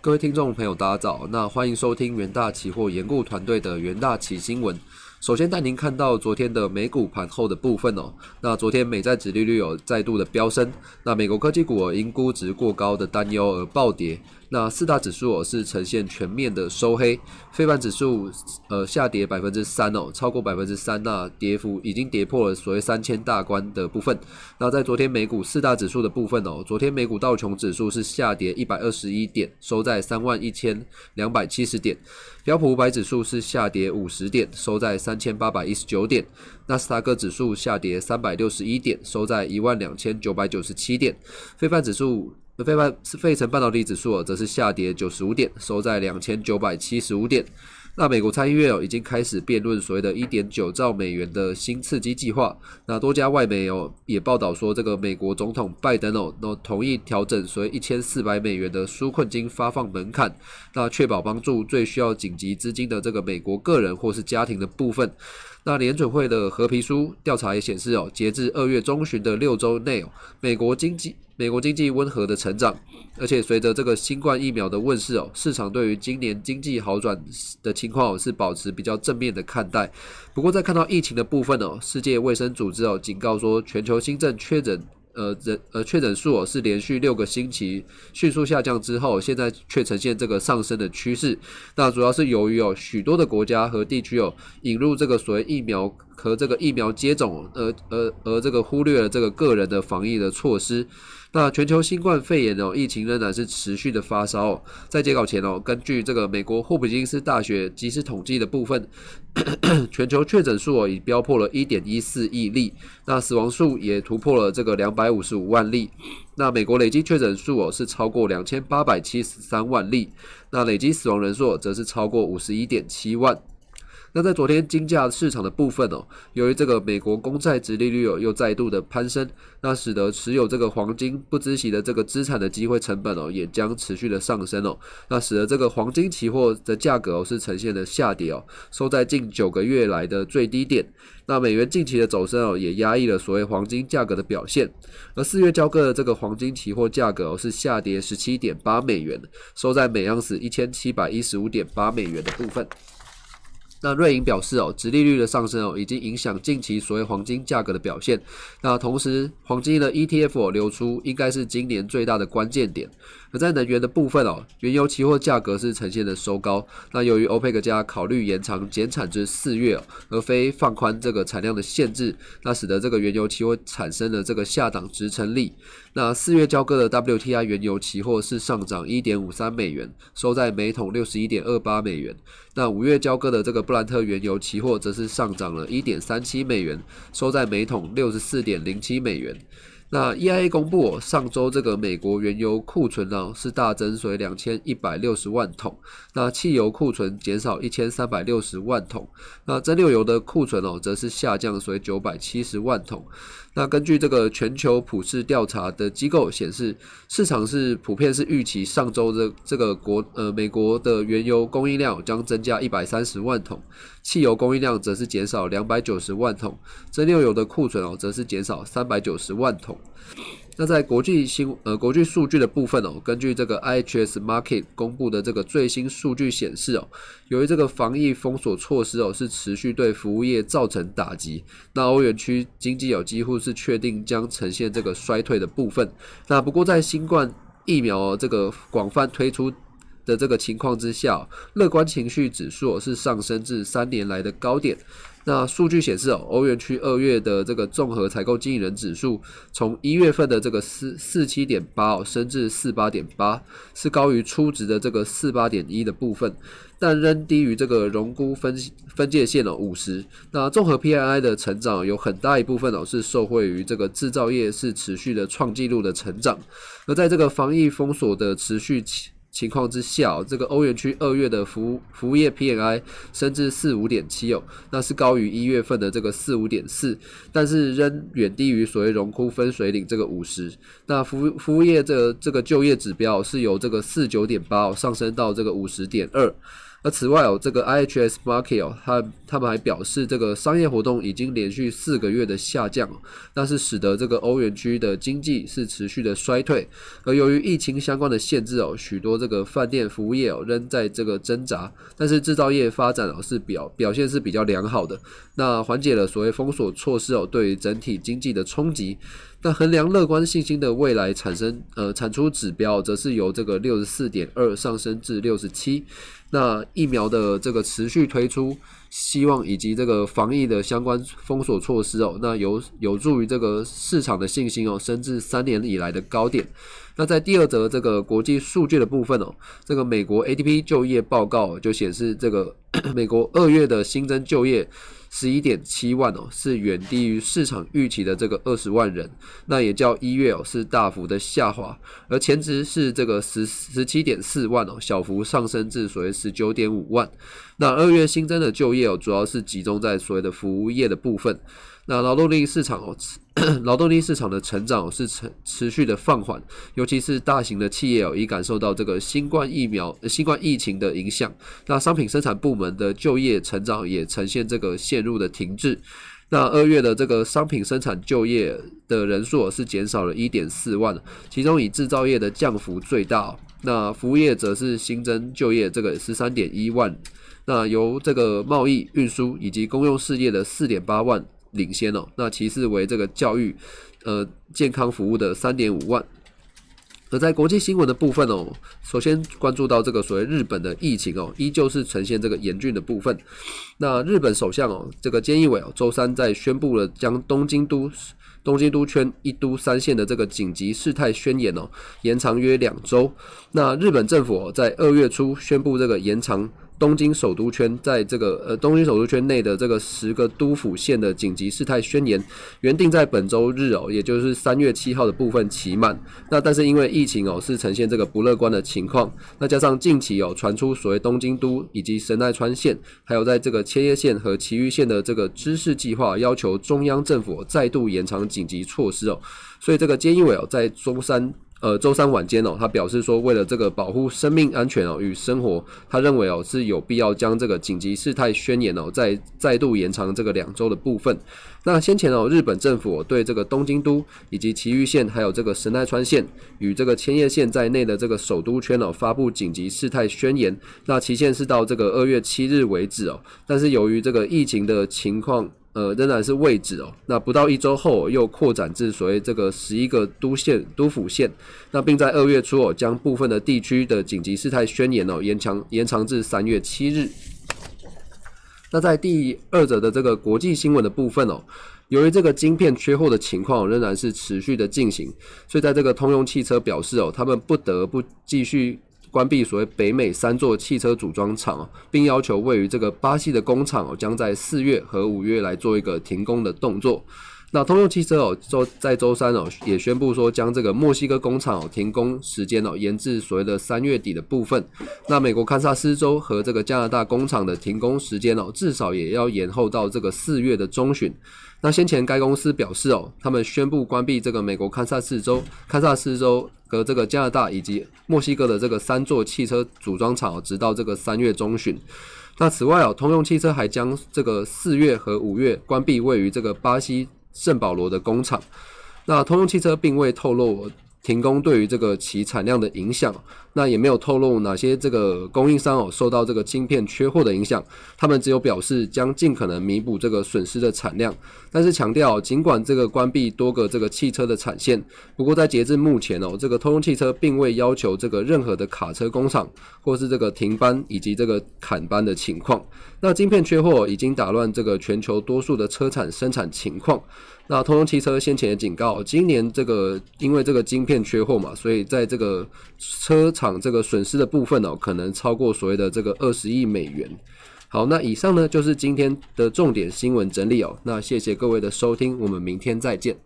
各位听众朋友，大家早。那欢迎收听元大期货研顾团队的元大期新闻。首先带您看到昨天的美股盘后的部分哦。那昨天美债指利率有再度的飙升，那美国科技股因估值过高的担忧而暴跌。那四大指数哦是呈现全面的收黑，非盘指数呃下跌百分之三哦，超过百分之三，那跌幅已经跌破了所谓三千大关的部分。那在昨天美股四大指数的部分哦，昨天美股道琼指数是下跌一百二十一点，收在三万一千两百七十点；标普五百指数是下跌五十点，收在三千八百一十九点；纳斯达克指数下跌三百六十一点，收在一万两千九百九十七点；非半指数。费半是费城半导体指数则是下跌九十五点，收在两千九百七十五点。那美国参议院哦已经开始辩论所谓的一点九兆美元的新刺激计划。那多家外媒哦也报道说，这个美国总统拜登哦那同意调整所谓一千四百美元的纾困金发放门槛，那确保帮助最需要紧急资金的这个美国个人或是家庭的部分。那联准会的合皮书调查也显示哦，截至二月中旬的六周内哦，美国经济美国经济温和的成长，而且随着这个新冠疫苗的问世哦，市场对于今年经济好转的情况是保持比较正面的看待。不过在看到疫情的部分哦，世界卫生组织哦警告说，全球新增确诊。呃，人呃确诊数哦是连续六个星期迅速下降之后，现在却呈现这个上升的趋势。那主要是由于哦许多的国家和地区哦引入这个所谓疫苗和这个疫苗接种，而而而这个忽略了这个个人的防疫的措施。那全球新冠肺炎哦，疫情仍然是持续的发烧。在截稿前哦，根据这个美国霍普金斯大学即时统计的部分，全球确诊数哦已飙破了一点一四亿例，那死亡数也突破了这个两百五十五万例。那美国累计确诊数哦是超过两千八百七十三万例，那累计死亡人数则是超过五十一点七万。那在昨天金价市场的部分哦，由于这个美国公债值利率哦又再度的攀升，那使得持有这个黄金不孳息的这个资产的机会成本哦也将持续的上升哦，那使得这个黄金期货的价格哦是呈现了下跌哦，收在近九个月来的最低点。那美元近期的走升哦也压抑了所谓黄金价格的表现，而四月交割的这个黄金期货价格哦是下跌十七点八美元，收在每盎司一千七百一十五点八美元的部分。那瑞银表示哦，殖利率的上升哦，已经影响近期所谓黄金价格的表现。那同时，黄金的 ETF 流出应该是今年最大的关键点。而在能源的部分哦，原油期货价格是呈现的收高。那由于欧佩克加考虑延长减产至四月，而非放宽这个产量的限制，那使得这个原油期货产生了这个下档支撑力。那四月交割的 WTI 原油期货是上涨一点五三美元，收在每桶六十一点二八美元。那五月交割的这个布兰特原油期货则是上涨了一点三七美元，收在每桶六十四点零七美元。那 EIA 公布上周这个美国原油库存呢是大增，所以两千一百六十万桶。那汽油库存减少一千三百六十万桶。那蒸馏油的库存哦则是下降，所以九百七十万桶。那根据这个全球普世调查的机构显示，市场是普遍是预期上周的这个国呃美国的原油供应量将增加一百三十万桶，汽油供应量则是减少两百九十万桶，蒸馏油的库存哦则是减少三百九十万桶。那在国际新呃国际数据的部分哦，根据这个 IHS Market 公布的这个最新数据显示哦，由于这个防疫封锁措施哦是持续对服务业造成打击，那欧元区经济有几乎是确定将呈现这个衰退的部分。那不过在新冠疫苗这个广泛推出的这个情况之下，乐观情绪指数是上升至三年来的高点。那数据显示哦，欧元区二月的这个综合采购经理人指数，从一月份的这个四四七点八哦，升至四八点八，是高于初值的这个四八点一的部分，但仍低于这个荣估分分界线哦五十。那综合 PII 的成长有很大一部分哦是受惠于这个制造业是持续的创纪录的成长，而在这个防疫封锁的持续期。情况之下，这个欧元区二月的服务服务业 PMI 升至四五点七哦，那是高于一月份的这个四五点四，但是仍远低于所谓荣枯分水岭这个五十。那服服务业这这个就业指标是由这个四九点八上升到这个五十点二。此外哦，这个 IHS Market 哦，它他们还表示，这个商业活动已经连续四个月的下降，那是使得这个欧元区的经济是持续的衰退。而由于疫情相关的限制哦，许多这个饭店服务业哦仍在这个挣扎，但是制造业发展哦是表表现是比较良好的，那缓解了所谓封锁措施哦对于整体经济的冲击。那衡量乐观信心的未来产生呃产出指标，则是由这个六十四点二上升至六十七。那疫苗的这个持续推出，希望以及这个防疫的相关封锁措施哦，那有有助于这个市场的信心哦，升至三年以来的高点。那在第二则这个国际数据的部分哦，这个美国 ADP 就业报告就显示，这个 美国二月的新增就业。十一点七万哦，是远低于市场预期的这个二十万人，那也叫一月哦是大幅的下滑，而前值是这个十十七点四万哦，小幅上升至所谓十九点五万。那二月新增的就业哦，主要是集中在所谓的服务业的部分。那劳动力市场哦，劳动力市场的成长是持持续的放缓，尤其是大型的企业，已感受到这个新冠疫苗、新冠疫情的影响。那商品生产部门的就业成长也呈现这个陷入的停滞。那二月的这个商品生产就业的人数是减少了一点四万，其中以制造业的降幅最大。那服务业则是新增就业这个十三点一万，那由这个贸易、运输以及公用事业的四点八万。领先哦，那其次为这个教育、呃健康服务的三点五万。而在国际新闻的部分哦，首先关注到这个所谓日本的疫情哦，依旧是呈现这个严峻的部分。那日本首相哦，这个菅义伟哦，周三在宣布了将东京都东京都圈一都三县的这个紧急事态宣言哦，延长约两周。那日本政府在二月初宣布这个延长。东京首都圈在这个呃东京首都圈内的这个十个都府县的紧急事态宣言，原定在本周日哦，也就是三月七号的部分期满。那但是因为疫情哦是呈现这个不乐观的情况，那加上近期有传出所谓东京都以及神奈川县，还有在这个千叶县和埼玉县的这个知识计划，要求中央政府再度延长紧急措施哦，所以这个菅义伟哦在中山。呃，周三晚间哦，他表示说，为了这个保护生命安全哦与生活，他认为哦是有必要将这个紧急事态宣言哦再再度延长这个两周的部分。那先前哦，日本政府对这个东京都以及埼玉县还有这个神奈川县与这个千叶县在内的这个首都圈哦发布紧急事态宣言，那期限是到这个二月七日为止哦。但是由于这个疫情的情况。呃，仍然是位置哦。那不到一周后，又扩展至所谓这个十一个都县、都府县。那并在二月初哦，将部分的地区的紧急事态宣言哦延长延长至三月七日。那在第二者的这个国际新闻的部分哦，由于这个晶片缺货的情况仍然是持续的进行，所以在这个通用汽车表示哦，他们不得不继续。关闭所谓北美三座汽车组装厂并要求位于这个巴西的工厂，将在四月和五月来做一个停工的动作。那通用汽车哦，周在周三哦也宣布说，将这个墨西哥工厂哦停工时间哦延至所谓的三月底的部分。那美国堪萨斯州和这个加拿大工厂的停工时间哦，至少也要延后到这个四月的中旬。那先前该公司表示哦，他们宣布关闭这个美国堪萨斯州、堪萨斯州和这个加拿大以及墨西哥的这个三座汽车组装厂，直到这个三月中旬。那此外哦，通用汽车还将这个四月和五月关闭位于这个巴西。圣保罗的工厂，那通用汽车并未透露停工对于这个其产量的影响。那也没有透露哪些这个供应商哦受到这个晶片缺货的影响，他们只有表示将尽可能弥补这个损失的产量，但是强调尽管这个关闭多个这个汽车的产线，不过在截至目前哦，这个通用汽车并未要求这个任何的卡车工厂或是这个停班以及这个砍班的情况。那晶片缺货已经打乱这个全球多数的车产生产情况。那通用汽车先前也警告，今年这个因为这个晶片缺货嘛，所以在这个车厂。这个损失的部分哦，可能超过所谓的这个二十亿美元。好，那以上呢就是今天的重点新闻整理哦。那谢谢各位的收听，我们明天再见。